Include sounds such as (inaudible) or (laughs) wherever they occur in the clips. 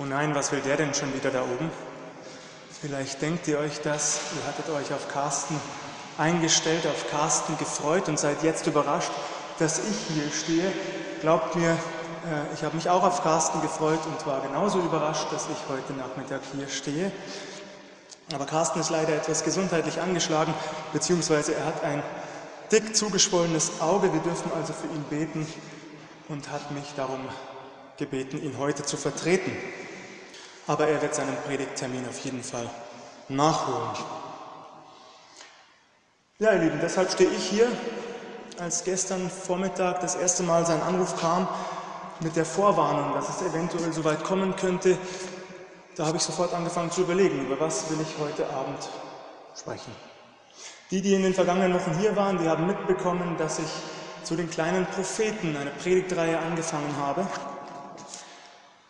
Oh nein, was will der denn schon wieder da oben? Vielleicht denkt ihr euch das, ihr hattet euch auf Carsten eingestellt, auf Carsten gefreut und seid jetzt überrascht, dass ich hier stehe. Glaubt mir, äh, ich habe mich auch auf Carsten gefreut und war genauso überrascht, dass ich heute Nachmittag hier stehe. Aber Carsten ist leider etwas gesundheitlich angeschlagen, beziehungsweise er hat ein dick zugeschwollenes Auge. Wir dürfen also für ihn beten und hat mich darum gebeten, ihn heute zu vertreten. Aber er wird seinen Predigttermin auf jeden Fall nachholen. Ja, ihr Lieben, deshalb stehe ich hier, als gestern Vormittag das erste Mal sein Anruf kam mit der Vorwarnung, dass es eventuell so weit kommen könnte. Da habe ich sofort angefangen zu überlegen, über was will ich heute Abend sprechen. Die, die in den vergangenen Wochen hier waren, die haben mitbekommen, dass ich zu den kleinen Propheten eine Predigtreihe angefangen habe.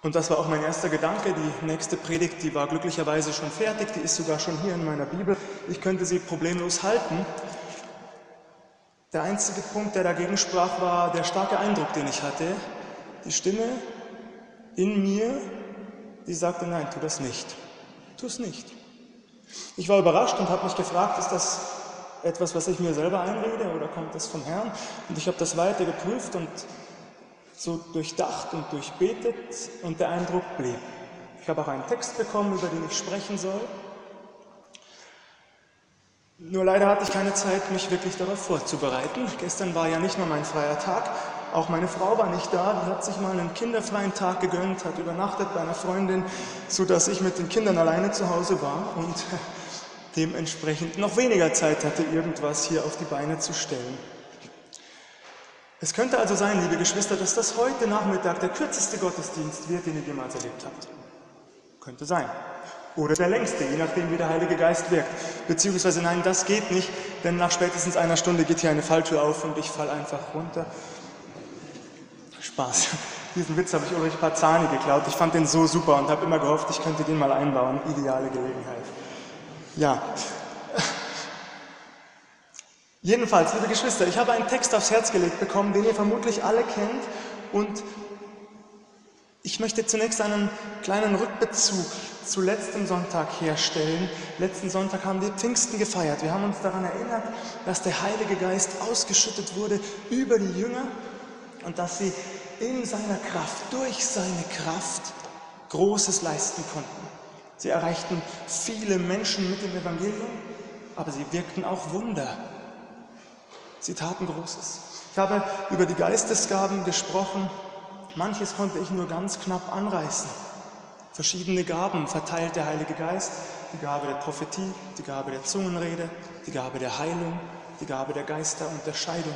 Und das war auch mein erster Gedanke. Die nächste Predigt, die war glücklicherweise schon fertig, die ist sogar schon hier in meiner Bibel. Ich könnte sie problemlos halten. Der einzige Punkt, der dagegen sprach, war der starke Eindruck, den ich hatte. Die Stimme in mir, die sagte, nein, tu das nicht. Tu es nicht. Ich war überrascht und habe mich gefragt, ist das etwas, was ich mir selber einrede oder kommt das vom Herrn? Und ich habe das weiter geprüft und so durchdacht und durchbetet und der Eindruck blieb. Ich habe auch einen Text bekommen, über den ich sprechen soll. Nur leider hatte ich keine Zeit, mich wirklich darauf vorzubereiten. Gestern war ja nicht nur mein freier Tag, auch meine Frau war nicht da. Die hat sich mal einen kinderfreien Tag gegönnt, hat übernachtet bei einer Freundin, sodass ich mit den Kindern alleine zu Hause war und (laughs) dementsprechend noch weniger Zeit hatte, irgendwas hier auf die Beine zu stellen. Es könnte also sein, liebe Geschwister, dass das heute Nachmittag der kürzeste Gottesdienst wird, den ihr jemals erlebt habt. Könnte sein. Oder der längste, je nachdem, wie der Heilige Geist wirkt. Beziehungsweise nein, das geht nicht, denn nach spätestens einer Stunde geht hier eine Falltür auf und ich falle einfach runter. Spaß. (laughs) Diesen Witz habe ich Ulrich Parzani geklaut. Ich fand den so super und habe immer gehofft, ich könnte den mal einbauen. Ideale Gelegenheit. Ja. Jedenfalls, liebe Geschwister, ich habe einen Text aufs Herz gelegt bekommen, den ihr vermutlich alle kennt. Und ich möchte zunächst einen kleinen Rückbezug zu letztem Sonntag herstellen. Letzten Sonntag haben wir Pfingsten gefeiert. Wir haben uns daran erinnert, dass der Heilige Geist ausgeschüttet wurde über die Jünger und dass sie in seiner Kraft, durch seine Kraft Großes leisten konnten. Sie erreichten viele Menschen mit dem Evangelium, aber sie wirkten auch Wunder. Sie taten Großes. Ich habe über die Geistesgaben gesprochen. Manches konnte ich nur ganz knapp anreißen. Verschiedene Gaben verteilt der Heilige Geist. Die Gabe der Prophetie, die Gabe der Zungenrede, die Gabe der Heilung, die Gabe der Geisterunterscheidung.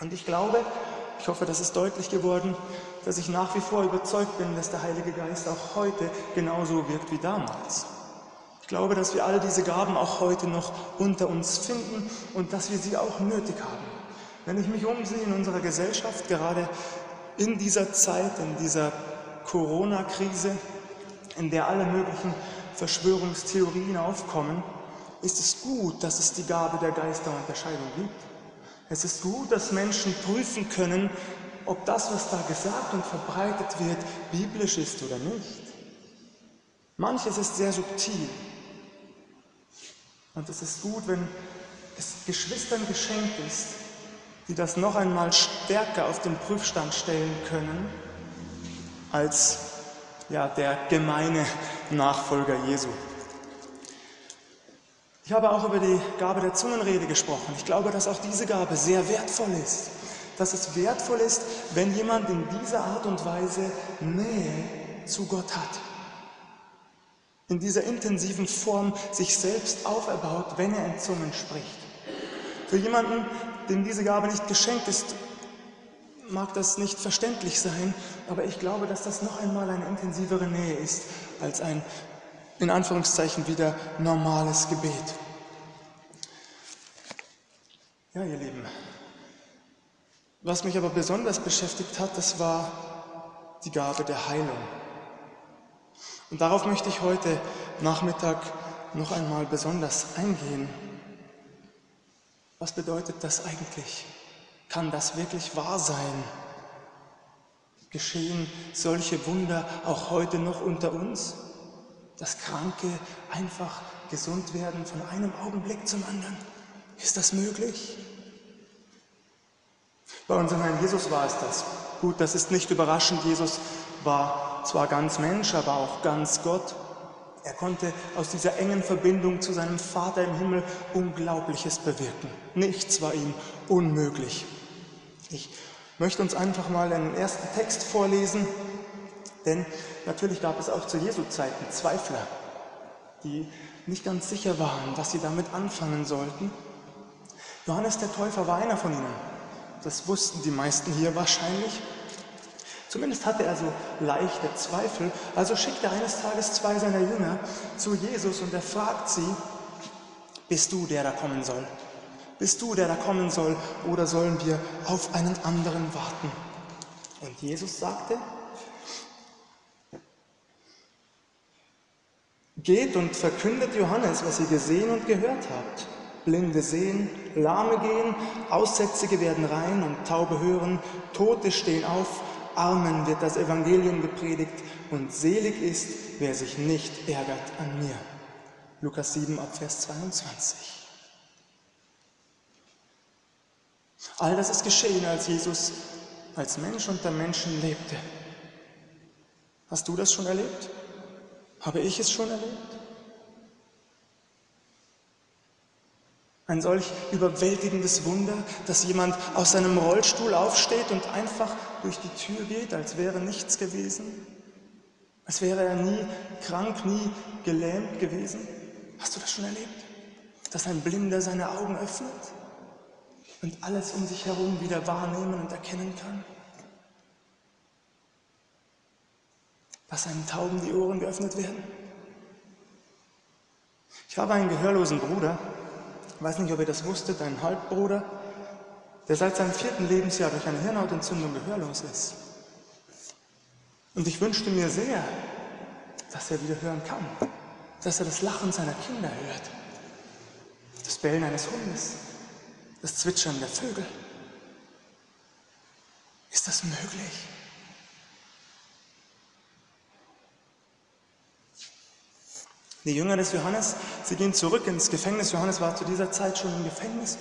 Und ich glaube, ich hoffe, das ist deutlich geworden, dass ich nach wie vor überzeugt bin, dass der Heilige Geist auch heute genauso wirkt wie damals. Ich glaube, dass wir all diese Gaben auch heute noch unter uns finden und dass wir sie auch nötig haben. Wenn ich mich umsehe in unserer Gesellschaft, gerade in dieser Zeit, in dieser Corona-Krise, in der alle möglichen Verschwörungstheorien aufkommen, ist es gut, dass es die Gabe der Geisterunterscheidung gibt. Es ist gut, dass Menschen prüfen können, ob das, was da gesagt und verbreitet wird, biblisch ist oder nicht. Manches ist sehr subtil. Und es ist gut, wenn es Geschwistern geschenkt ist, die das noch einmal stärker auf den Prüfstand stellen können als ja, der gemeine Nachfolger Jesu. Ich habe auch über die Gabe der Zungenrede gesprochen. Ich glaube, dass auch diese Gabe sehr wertvoll ist. Dass es wertvoll ist, wenn jemand in dieser Art und Weise Nähe zu Gott hat. In dieser intensiven Form sich selbst auferbaut, wenn er in Zungen spricht. Für jemanden, dem diese Gabe nicht geschenkt ist, mag das nicht verständlich sein, aber ich glaube, dass das noch einmal eine intensivere Nähe ist als ein in Anführungszeichen wieder normales Gebet. Ja, ihr Lieben, was mich aber besonders beschäftigt hat, das war die Gabe der Heilung. Und darauf möchte ich heute Nachmittag noch einmal besonders eingehen. Was bedeutet das eigentlich? Kann das wirklich wahr sein? Geschehen solche Wunder auch heute noch unter uns, dass Kranke einfach gesund werden von einem Augenblick zum anderen? Ist das möglich? Bei unserem Herrn Jesus war es das. Gut, das ist nicht überraschend. Jesus war zwar ganz Mensch, aber auch ganz Gott. Er konnte aus dieser engen Verbindung zu seinem Vater im Himmel Unglaubliches bewirken. Nichts war ihm unmöglich. Ich möchte uns einfach mal einen ersten Text vorlesen, denn natürlich gab es auch zu Jesu Zeiten Zweifler, die nicht ganz sicher waren, was sie damit anfangen sollten. Johannes der Täufer war einer von ihnen. Das wussten die meisten hier wahrscheinlich. Zumindest hatte er so leichte Zweifel. Also schickt er eines Tages zwei seiner Jünger zu Jesus und er fragt sie, bist du der, der kommen soll? Bist du der, der kommen soll? Oder sollen wir auf einen anderen warten? Und Jesus sagte, geht und verkündet Johannes, was ihr gesehen und gehört habt. Blinde sehen, Lahme gehen, Aussätzige werden rein und Taube hören, Tote stehen auf, Armen wird das Evangelium gepredigt und selig ist, wer sich nicht ärgert an mir. Lukas 7 ab Vers 22. All das ist geschehen, als Jesus als Mensch unter Menschen lebte. Hast du das schon erlebt? Habe ich es schon erlebt? Ein solch überwältigendes Wunder, dass jemand aus seinem Rollstuhl aufsteht und einfach durch die Tür geht, als wäre nichts gewesen, als wäre er nie krank, nie gelähmt gewesen. Hast du das schon erlebt? Dass ein Blinder seine Augen öffnet und alles um sich herum wieder wahrnehmen und erkennen kann? Dass einem Tauben die Ohren geöffnet werden? Ich habe einen gehörlosen Bruder, ich weiß nicht, ob ihr das wusstet, ein Halbbruder, der seit seinem vierten Lebensjahr durch eine Hirnhautentzündung gehörlos ist. Und ich wünschte mir sehr, dass er wieder hören kann, dass er das Lachen seiner Kinder hört, das Bellen eines Hundes, das Zwitschern der Vögel. Ist das möglich? Die Jünger des Johannes, sie gehen zurück ins Gefängnis. Johannes war zu dieser Zeit schon im Gefängnis.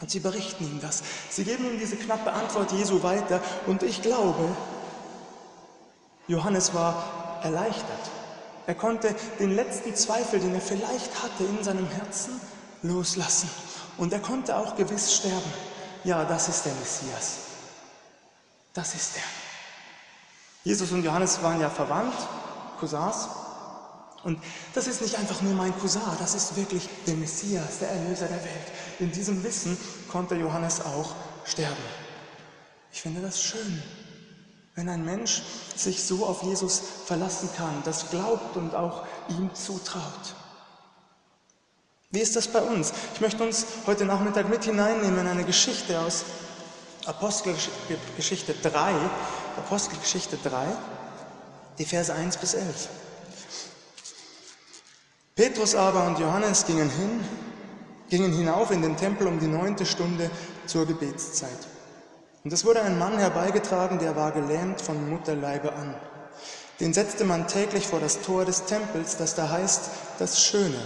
Und sie berichten ihm das. Sie geben ihm diese knappe Antwort Jesu weiter. Und ich glaube, Johannes war erleichtert. Er konnte den letzten Zweifel, den er vielleicht hatte in seinem Herzen, loslassen. Und er konnte auch gewiss sterben. Ja, das ist der Messias. Das ist er. Jesus und Johannes waren ja verwandt, Cousins. Und das ist nicht einfach nur mein Cousin, das ist wirklich der Messias, der Erlöser der Welt. In diesem Wissen konnte Johannes auch sterben. Ich finde das schön, wenn ein Mensch sich so auf Jesus verlassen kann, das glaubt und auch ihm zutraut. Wie ist das bei uns? Ich möchte uns heute Nachmittag mit hineinnehmen in eine Geschichte aus Apostelgeschichte 3, Apostelgeschichte 3, die Verse 1 bis 11. Petrus aber und Johannes gingen hin, gingen hinauf in den Tempel um die neunte Stunde zur Gebetszeit. Und es wurde ein Mann herbeigetragen, der war gelähmt von Mutterleibe an. Den setzte man täglich vor das Tor des Tempels, das da heißt das Schöne,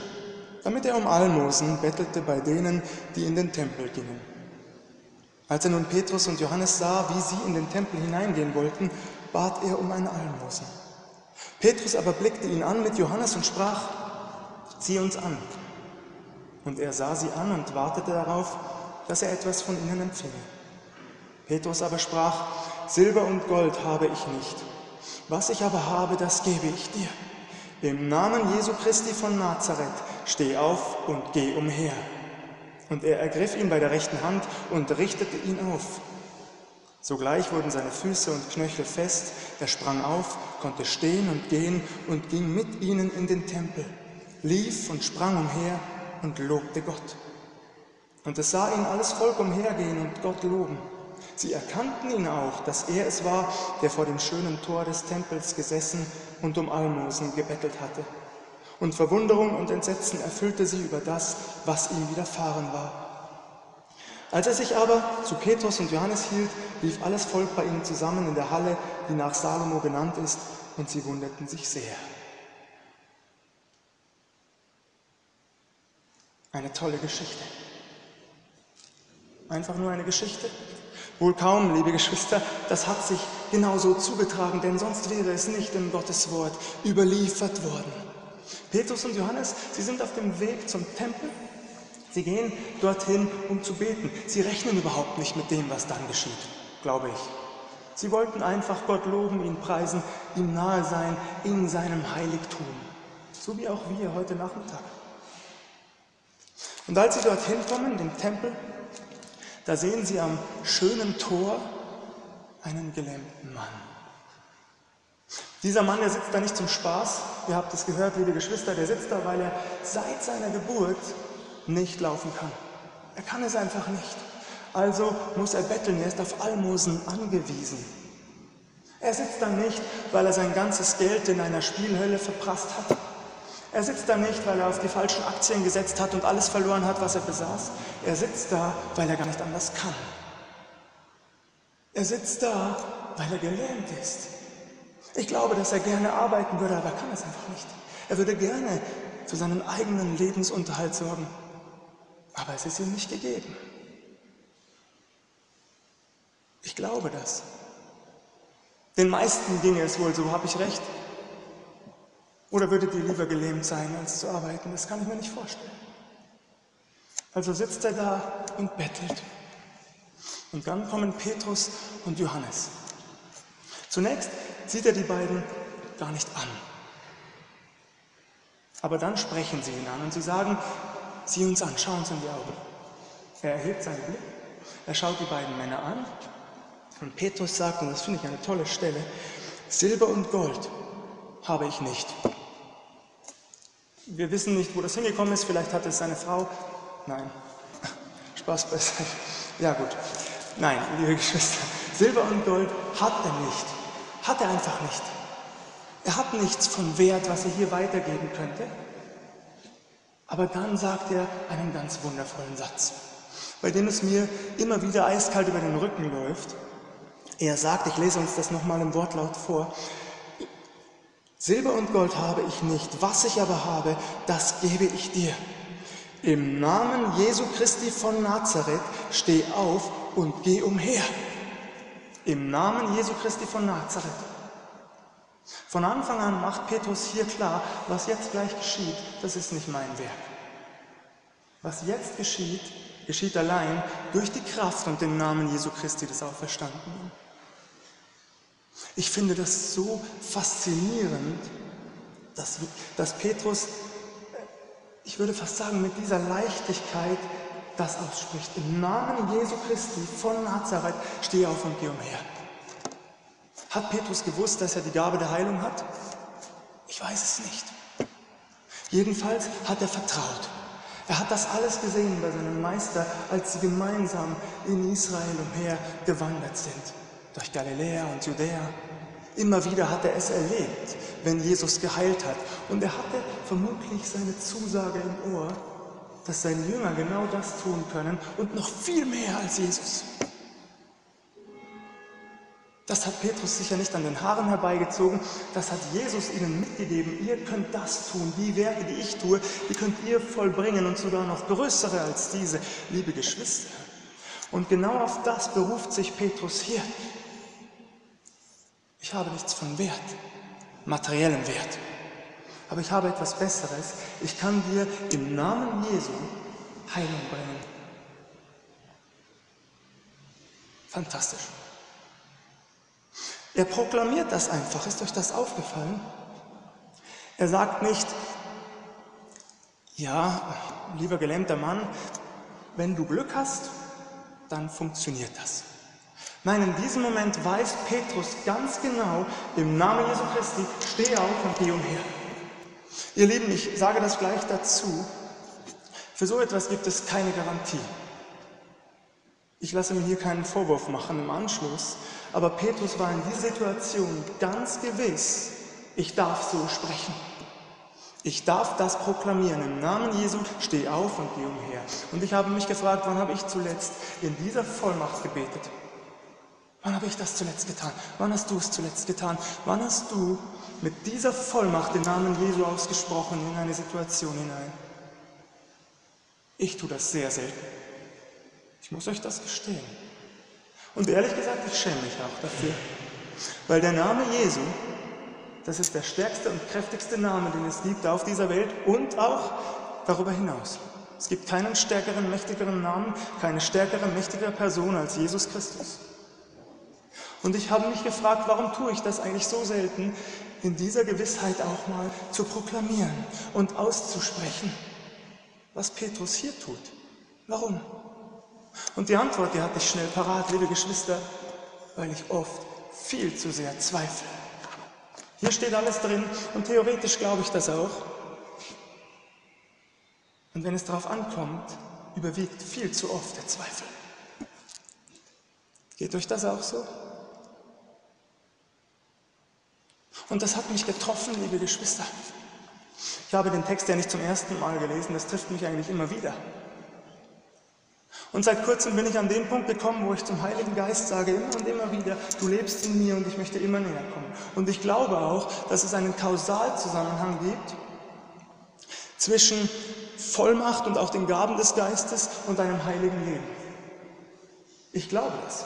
damit er um Almosen bettelte bei denen, die in den Tempel gingen. Als er nun Petrus und Johannes sah, wie sie in den Tempel hineingehen wollten, bat er um ein Almosen. Petrus aber blickte ihn an mit Johannes und sprach, zieh uns an. Und er sah sie an und wartete darauf, dass er etwas von ihnen empfinge. Petrus aber sprach, Silber und Gold habe ich nicht. Was ich aber habe, das gebe ich dir. Im Namen Jesu Christi von Nazareth, steh auf und geh umher. Und er ergriff ihn bei der rechten Hand und richtete ihn auf. Sogleich wurden seine Füße und Knöchel fest, er sprang auf, konnte stehen und gehen und ging mit ihnen in den Tempel lief und sprang umher und lobte Gott. Und es sah ihn alles Volk umhergehen und Gott loben. Sie erkannten ihn auch, dass er es war, der vor dem schönen Tor des Tempels gesessen und um Almosen gebettelt hatte. Und Verwunderung und Entsetzen erfüllte sie über das, was ihm widerfahren war. Als er sich aber zu Petrus und Johannes hielt, lief alles Volk bei ihnen zusammen in der Halle, die nach Salomo genannt ist, und sie wunderten sich sehr. Eine tolle Geschichte. Einfach nur eine Geschichte? Wohl kaum, liebe Geschwister, das hat sich genauso zugetragen, denn sonst wäre es nicht in Gottes Wort überliefert worden. Petrus und Johannes, sie sind auf dem Weg zum Tempel. Sie gehen dorthin, um zu beten. Sie rechnen überhaupt nicht mit dem, was dann geschieht, glaube ich. Sie wollten einfach Gott loben, ihn preisen, ihm nahe sein in seinem Heiligtum. So wie auch wir heute Nachmittag. Und als sie dorthin kommen, den Tempel, da sehen sie am schönen Tor einen gelähmten Mann. Dieser Mann, der sitzt da nicht zum Spaß, ihr habt es gehört, liebe Geschwister, der sitzt da, weil er seit seiner Geburt nicht laufen kann. Er kann es einfach nicht. Also muss er betteln, er ist auf Almosen angewiesen. Er sitzt da nicht, weil er sein ganzes Geld in einer Spielhölle verprasst hat. Er sitzt da nicht, weil er auf die falschen Aktien gesetzt hat und alles verloren hat, was er besaß. Er sitzt da, weil er gar nicht anders kann. Er sitzt da, weil er gelähmt ist. Ich glaube, dass er gerne arbeiten würde, aber er kann es einfach nicht. Er würde gerne für seinen eigenen Lebensunterhalt sorgen, aber es ist ihm nicht gegeben. Ich glaube das. Den meisten ginge es wohl so, habe ich recht. Oder würdet ihr lieber gelähmt sein, als zu arbeiten? Das kann ich mir nicht vorstellen. Also sitzt er da und bettelt. Und dann kommen Petrus und Johannes. Zunächst sieht er die beiden gar nicht an. Aber dann sprechen sie ihn an und sie sagen, sieh uns an, schau uns in die Augen. Er erhebt seinen Blick, er schaut die beiden Männer an und Petrus sagt, und das finde ich eine tolle Stelle, Silber und Gold habe ich nicht. Wir wissen nicht, wo das hingekommen ist. Vielleicht hat es seine Frau. Nein. (laughs) Spaß beiseite. Ja gut. Nein, liebe Geschwister. Silber und Gold hat er nicht. Hat er einfach nicht. Er hat nichts von Wert, was er hier weitergeben könnte. Aber dann sagt er einen ganz wundervollen Satz, bei dem es mir immer wieder eiskalt über den Rücken läuft. Er sagt, ich lese uns das nochmal im Wortlaut vor, Silber und Gold habe ich nicht, was ich aber habe, das gebe ich dir. Im Namen Jesu Christi von Nazareth steh auf und geh umher. Im Namen Jesu Christi von Nazareth. Von Anfang an macht Petrus hier klar, was jetzt gleich geschieht, das ist nicht mein Werk. Was jetzt geschieht, geschieht allein durch die Kraft und den Namen Jesu Christi des Auferstandenen. Ich finde das so faszinierend, dass, dass Petrus, ich würde fast sagen, mit dieser Leichtigkeit das ausspricht. Im Namen Jesu Christi von Nazareth stehe auf und geh umher. Hat Petrus gewusst, dass er die Gabe der Heilung hat? Ich weiß es nicht. Jedenfalls hat er vertraut. Er hat das alles gesehen bei seinem Meister, als sie gemeinsam in Israel umher gewandert sind durch Galiläa und Judäa. Immer wieder hat er es erlebt, wenn Jesus geheilt hat. Und er hatte vermutlich seine Zusage im Ohr, dass seine Jünger genau das tun können und noch viel mehr als Jesus. Das hat Petrus sicher nicht an den Haaren herbeigezogen, das hat Jesus ihnen mitgegeben. Ihr könnt das tun, die Werke, die ich tue, die könnt ihr vollbringen und sogar noch größere als diese, liebe Geschwister. Und genau auf das beruft sich Petrus hier. Ich habe nichts von Wert, materiellem Wert. Aber ich habe etwas Besseres. Ich kann dir im Namen Jesu Heilung bringen. Fantastisch. Er proklamiert das einfach. Ist euch das aufgefallen? Er sagt nicht, ja, lieber gelähmter Mann, wenn du Glück hast, dann funktioniert das. Nein, in diesem Moment weiß Petrus ganz genau, im Namen Jesu Christi, steh auf und geh umher. Ihr Lieben, ich sage das gleich dazu. Für so etwas gibt es keine Garantie. Ich lasse mir hier keinen Vorwurf machen im Anschluss, aber Petrus war in dieser Situation ganz gewiss, ich darf so sprechen. Ich darf das proklamieren. Im Namen Jesu steh auf und geh umher. Und ich habe mich gefragt, wann habe ich zuletzt in dieser Vollmacht gebetet? Wann habe ich das zuletzt getan? Wann hast du es zuletzt getan? Wann hast du mit dieser Vollmacht den Namen Jesu ausgesprochen in eine Situation hinein? Ich tue das sehr selten. Ich muss euch das gestehen. Und ehrlich gesagt, ich schäme mich auch dafür. Weil der Name Jesu, das ist der stärkste und kräftigste Name, den es gibt auf dieser Welt und auch darüber hinaus. Es gibt keinen stärkeren, mächtigeren Namen, keine stärkere, mächtigere Person als Jesus Christus. Und ich habe mich gefragt, warum tue ich das eigentlich so selten, in dieser Gewissheit auch mal zu proklamieren und auszusprechen, was Petrus hier tut. Warum? Und die Antwort, die hatte ich schnell parat, liebe Geschwister, weil ich oft viel zu sehr zweifle. Hier steht alles drin und theoretisch glaube ich das auch. Und wenn es darauf ankommt, überwiegt viel zu oft der Zweifel. Geht euch das auch so? Und das hat mich getroffen, liebe Geschwister. Ich habe den Text ja nicht zum ersten Mal gelesen, das trifft mich eigentlich immer wieder. Und seit kurzem bin ich an den Punkt gekommen, wo ich zum Heiligen Geist sage, immer und immer wieder, du lebst in mir und ich möchte immer näher kommen. Und ich glaube auch, dass es einen Kausalzusammenhang gibt zwischen Vollmacht und auch den Gaben des Geistes und einem heiligen Leben. Ich glaube das.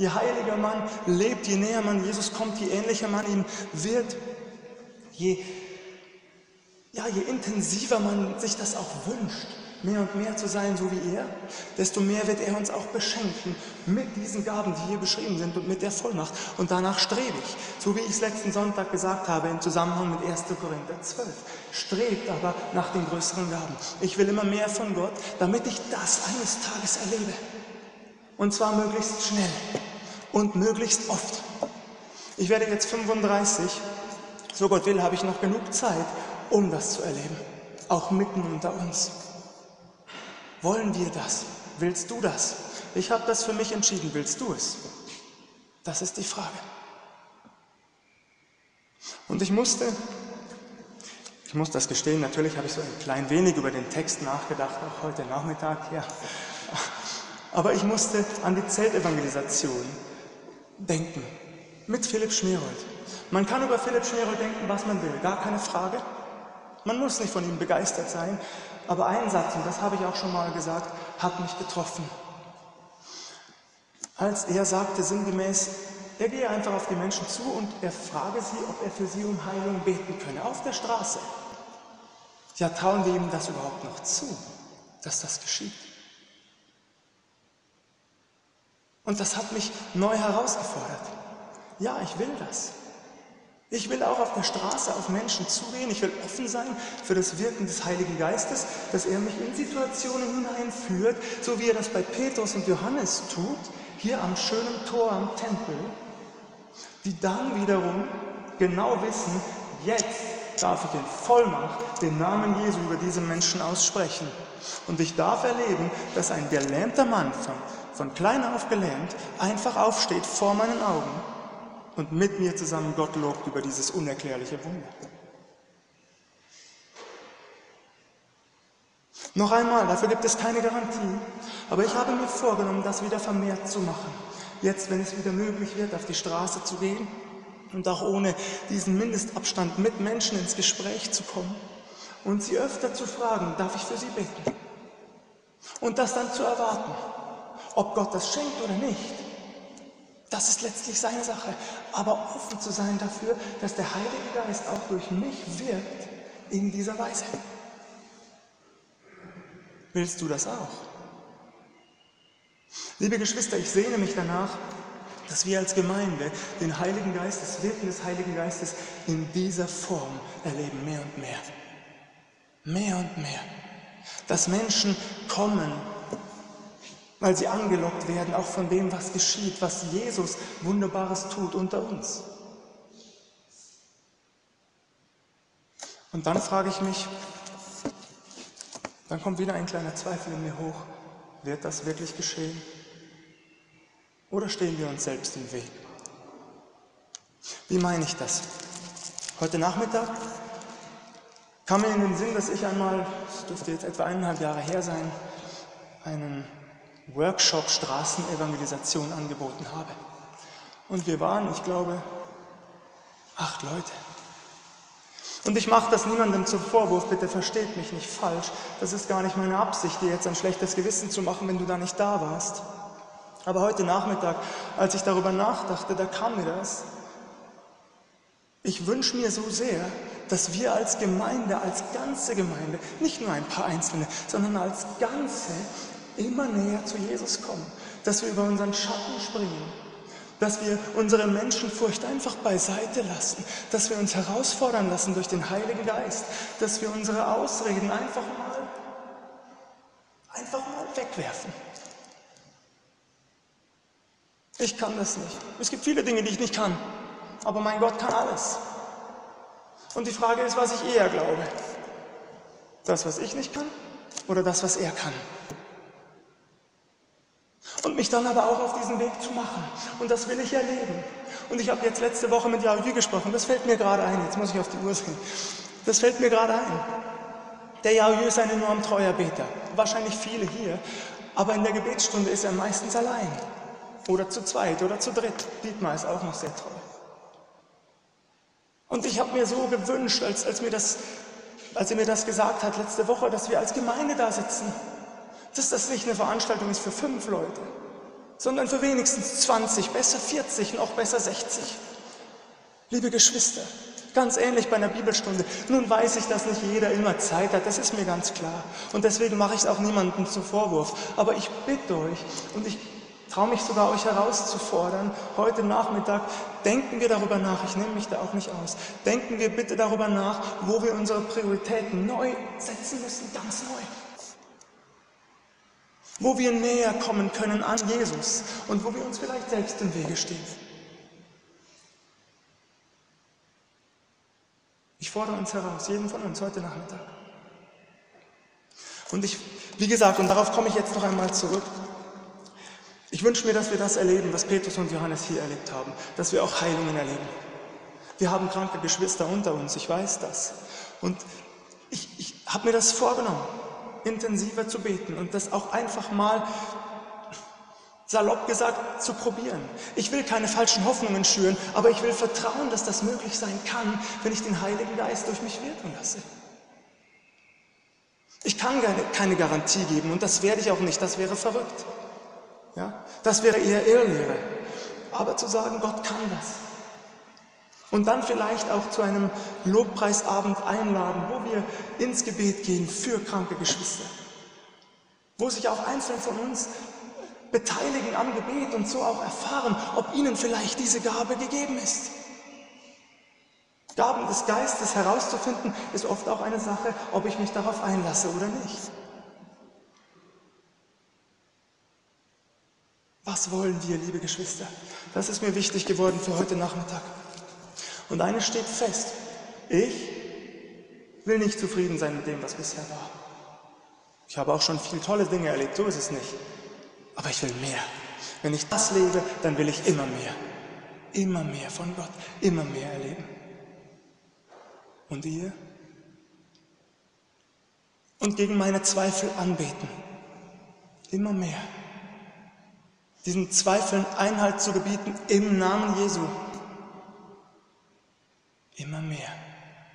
Je heiliger man lebt, je näher man Jesus kommt, je ähnlicher man ihm wird, je, ja, je intensiver man sich das auch wünscht, mehr und mehr zu sein, so wie er, desto mehr wird er uns auch beschenken mit diesen Gaben, die hier beschrieben sind und mit der Vollmacht. Und danach strebe ich, so wie ich es letzten Sonntag gesagt habe im Zusammenhang mit 1. Korinther 12. Strebt aber nach den größeren Gaben. Ich will immer mehr von Gott, damit ich das eines Tages erlebe. Und zwar möglichst schnell und möglichst oft. Ich werde jetzt 35. So Gott will, habe ich noch genug Zeit, um das zu erleben. Auch mitten unter uns. Wollen wir das? Willst du das? Ich habe das für mich entschieden. Willst du es? Das ist die Frage. Und ich musste, ich muss das gestehen, natürlich habe ich so ein klein wenig über den Text nachgedacht, auch heute Nachmittag, ja. Aber ich musste an die Zeltevangelisation denken mit Philipp Schmerold. Man kann über Philipp Schmerold denken, was man will, gar keine Frage. Man muss nicht von ihm begeistert sein, aber ein Satz, und das habe ich auch schon mal gesagt, hat mich getroffen. Als er sagte sinngemäß, er gehe einfach auf die Menschen zu und er frage sie, ob er für sie um Heilung beten könne, auf der Straße. Ja, trauen wir ihm das überhaupt noch zu, dass das geschieht? Und das hat mich neu herausgefordert. Ja, ich will das. Ich will auch auf der Straße auf Menschen zugehen. Ich will offen sein für das Wirken des Heiligen Geistes, dass er mich in Situationen hineinführt, so wie er das bei Petrus und Johannes tut, hier am schönen Tor am Tempel, die dann wiederum genau wissen, jetzt darf ich in Vollmacht den Namen Jesu über diese Menschen aussprechen. Und ich darf erleben, dass ein gelähmter Mann von, von klein auf gelähmt einfach aufsteht vor meinen Augen und mit mir zusammen Gott lobt über dieses unerklärliche Wunder. Noch einmal, dafür gibt es keine Garantie, aber ich habe mir vorgenommen, das wieder vermehrt zu machen. Jetzt, wenn es wieder möglich wird, auf die Straße zu gehen und auch ohne diesen Mindestabstand mit Menschen ins Gespräch zu kommen und sie öfter zu fragen, darf ich für sie beten? Und das dann zu erwarten, ob Gott das schenkt oder nicht. Das ist letztlich seine Sache. Aber offen zu sein dafür, dass der Heilige Geist auch durch mich wirkt in dieser Weise. Willst du das auch? Liebe Geschwister, ich sehne mich danach, dass wir als Gemeinde den Heiligen Geist, das Wirken des Heiligen Geistes in dieser Form erleben, mehr und mehr. Mehr und mehr. Dass Menschen kommen weil sie angelockt werden, auch von dem, was geschieht, was Jesus Wunderbares tut unter uns. Und dann frage ich mich, dann kommt wieder ein kleiner Zweifel in mir hoch, wird das wirklich geschehen? Oder stehen wir uns selbst im Weg? Wie meine ich das? Heute Nachmittag kam mir in den Sinn, dass ich einmal, das dürfte jetzt etwa eineinhalb Jahre her sein, einen Workshop Straßenevangelisation angeboten habe. Und wir waren, ich glaube, acht Leute. Und ich mache das niemandem zum Vorwurf, bitte versteht mich nicht falsch. Das ist gar nicht meine Absicht, dir jetzt ein schlechtes Gewissen zu machen, wenn du da nicht da warst. Aber heute Nachmittag, als ich darüber nachdachte, da kam mir das. Ich wünsche mir so sehr, dass wir als Gemeinde, als ganze Gemeinde, nicht nur ein paar Einzelne, sondern als Ganze immer näher zu Jesus kommen. Dass wir über unseren Schatten springen dass wir unsere Menschenfurcht einfach beiseite lassen, dass wir uns herausfordern lassen durch den Heiligen Geist, dass wir unsere Ausreden einfach mal, einfach mal wegwerfen. Ich kann das nicht. Es gibt viele Dinge, die ich nicht kann, aber mein Gott kann alles. Und die Frage ist, was ich eher glaube. Das, was ich nicht kann oder das, was er kann und mich dann aber auch auf diesen Weg zu machen. Und das will ich erleben. Und ich habe jetzt letzte Woche mit Yaoyu gesprochen, das fällt mir gerade ein, jetzt muss ich auf die Uhr sehen. Das fällt mir gerade ein. Der Yaoyu ist ein enorm treuer Beter, wahrscheinlich viele hier, aber in der Gebetsstunde ist er meistens allein. Oder zu zweit oder zu dritt. Dietmar ist auch noch sehr treu. Und ich habe mir so gewünscht, als, als, mir das, als er mir das gesagt hat letzte Woche, dass wir als Gemeinde da sitzen dass das nicht eine Veranstaltung ist für fünf Leute, sondern für wenigstens 20, besser 40, noch besser 60. Liebe Geschwister, ganz ähnlich bei einer Bibelstunde. Nun weiß ich, dass nicht jeder immer Zeit hat, das ist mir ganz klar. Und deswegen mache ich es auch niemandem zum Vorwurf. Aber ich bitte euch und ich traue mich sogar euch herauszufordern, heute Nachmittag, denken wir darüber nach, ich nehme mich da auch nicht aus, denken wir bitte darüber nach, wo wir unsere Prioritäten neu setzen müssen, ganz neu wo wir näher kommen können an Jesus und wo wir uns vielleicht selbst im Wege stehen. Ich fordere uns heraus, jeden von uns heute Nachmittag. Und ich, wie gesagt, und darauf komme ich jetzt noch einmal zurück. Ich wünsche mir, dass wir das erleben, was Petrus und Johannes hier erlebt haben, dass wir auch Heilungen erleben. Wir haben kranke Geschwister unter uns, ich weiß das. Und ich, ich habe mir das vorgenommen intensiver zu beten und das auch einfach mal salopp gesagt zu probieren. Ich will keine falschen Hoffnungen schüren, aber ich will vertrauen, dass das möglich sein kann, wenn ich den Heiligen Geist durch mich wirken lasse. Ich kann keine Garantie geben und das werde ich auch nicht, das wäre verrückt. Ja? Das wäre eher Irrlehre. Aber zu sagen, Gott kann das, und dann vielleicht auch zu einem Lobpreisabend einladen, wo wir ins Gebet gehen für kranke Geschwister. Wo sich auch Einzelne von uns beteiligen am Gebet und so auch erfahren, ob ihnen vielleicht diese Gabe gegeben ist. Gaben des Geistes herauszufinden, ist oft auch eine Sache, ob ich mich darauf einlasse oder nicht. Was wollen wir, liebe Geschwister? Das ist mir wichtig geworden für heute Nachmittag. Und eines steht fest, ich will nicht zufrieden sein mit dem, was bisher war. Ich habe auch schon viele tolle Dinge erlebt, so ist es nicht. Aber ich will mehr. Wenn ich das lebe, dann will ich immer mehr. Immer mehr von Gott, immer mehr erleben. Und ihr? Und gegen meine Zweifel anbeten. Immer mehr. Diesen Zweifeln Einhalt zu gebieten im Namen Jesu immer mehr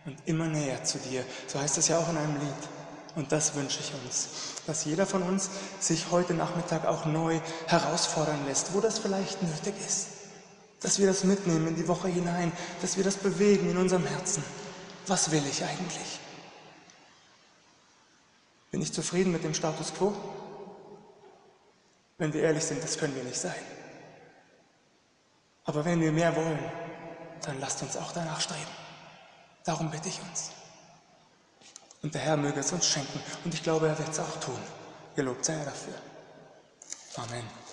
und immer näher zu dir. So heißt es ja auch in einem Lied. Und das wünsche ich uns, dass jeder von uns sich heute Nachmittag auch neu herausfordern lässt, wo das vielleicht nötig ist. Dass wir das mitnehmen in die Woche hinein, dass wir das bewegen in unserem Herzen. Was will ich eigentlich? Bin ich zufrieden mit dem Status quo? Wenn wir ehrlich sind, das können wir nicht sein. Aber wenn wir mehr wollen, dann lasst uns auch danach streben. Darum bitte ich uns. Und der Herr möge es uns schenken. Und ich glaube, er wird es auch tun. Gelobt sei er dafür. Amen.